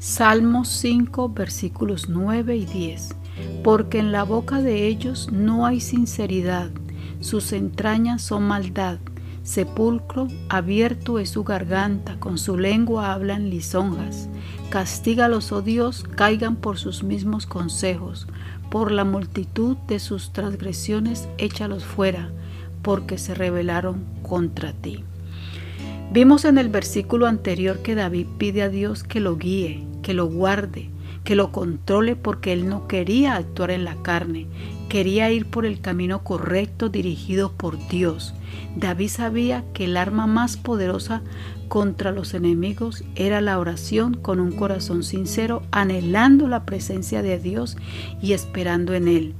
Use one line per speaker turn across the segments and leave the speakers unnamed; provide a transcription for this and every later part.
Salmos 5 versículos 9 y 10. Porque en la boca de ellos no hay sinceridad, sus entrañas son maldad. Sepulcro abierto es su garganta, con su lengua hablan lisonjas. Castígalos, oh Dios, caigan por sus mismos consejos. Por la multitud de sus transgresiones, échalos fuera, porque se rebelaron contra ti. Vimos en el versículo anterior que David pide a Dios que lo guíe, que lo guarde, que lo controle porque él no quería actuar en la carne, quería ir por el camino correcto dirigido por Dios. David sabía que el arma más poderosa contra los enemigos era la oración con un corazón sincero, anhelando la presencia de Dios y esperando en Él.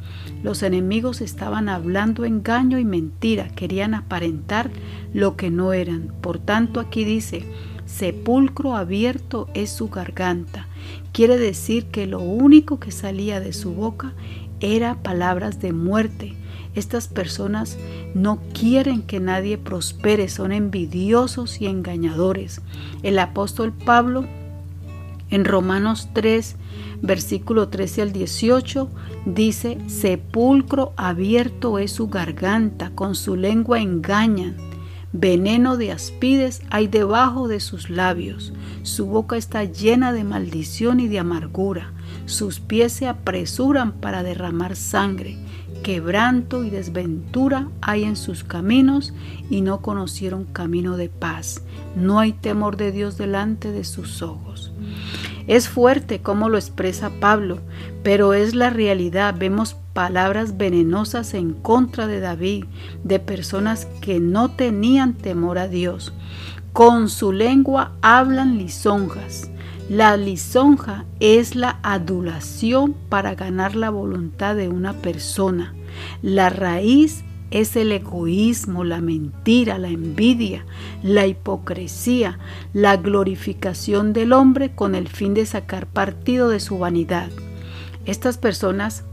Los enemigos estaban hablando engaño y mentira, querían aparentar lo que no eran. Por tanto, aquí dice, sepulcro abierto es su garganta. Quiere decir que lo único que salía de su boca era palabras de muerte. Estas personas no quieren que nadie prospere, son envidiosos y engañadores. El apóstol Pablo en Romanos 3, versículo 13 al 18, dice, sepulcro abierto es su garganta, con su lengua engañan Veneno de aspides hay debajo de sus labios. Su boca está llena de maldición y de amargura. Sus pies se apresuran para derramar sangre. Quebranto y desventura hay en sus caminos y no conocieron camino de paz. No hay temor de Dios delante de sus ojos. Es fuerte como lo expresa Pablo, pero es la realidad. Vemos palabras venenosas en contra de David, de personas que no tenían temor a Dios. Con su lengua hablan lisonjas. La lisonja es la adulación para ganar la voluntad de una persona. La raíz es el egoísmo, la mentira, la envidia, la hipocresía, la glorificación del hombre con el fin de sacar partido de su vanidad. Estas personas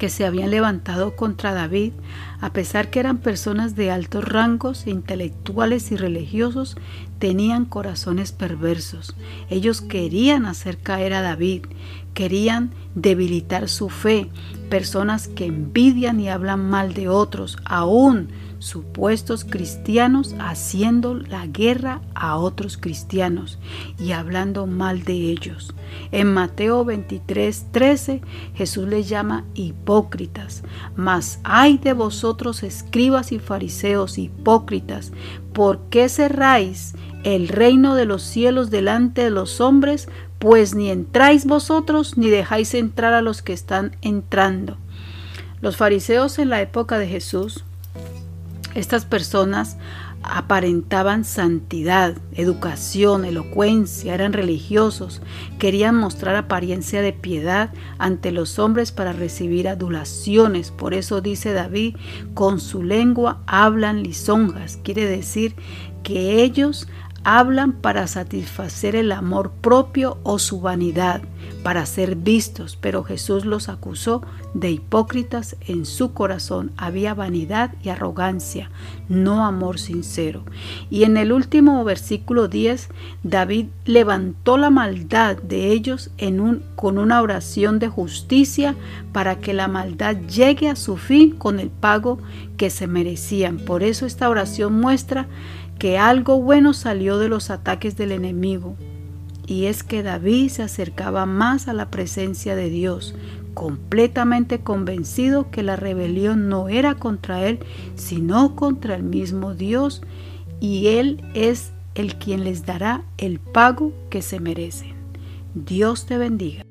que se habían levantado contra David, a pesar que eran personas de altos rangos, intelectuales y religiosos, tenían corazones perversos. Ellos querían hacer caer a David, querían debilitar su fe, personas que envidian y hablan mal de otros, aún supuestos cristianos haciendo la guerra a otros cristianos y hablando mal de ellos. En Mateo 23, 13 Jesús les llama hipócritas, mas hay de vosotros escribas y fariseos hipócritas, ¿por qué cerráis el reino de los cielos delante de los hombres? Pues ni entráis vosotros ni dejáis entrar a los que están entrando. Los fariseos en la época de Jesús estas personas aparentaban santidad, educación, elocuencia, eran religiosos, querían mostrar apariencia de piedad ante los hombres para recibir adulaciones. Por eso dice David, con su lengua hablan lisonjas, quiere decir que ellos hablan para satisfacer el amor propio o su vanidad, para ser vistos, pero Jesús los acusó de hipócritas en su corazón. Había vanidad y arrogancia, no amor sincero. Y en el último versículo 10, David levantó la maldad de ellos en un, con una oración de justicia para que la maldad llegue a su fin con el pago que se merecían. Por eso esta oración muestra que algo bueno salió de los ataques del enemigo, y es que David se acercaba más a la presencia de Dios, completamente convencido que la rebelión no era contra él, sino contra el mismo Dios, y él es el quien les dará el pago que se merecen. Dios te bendiga.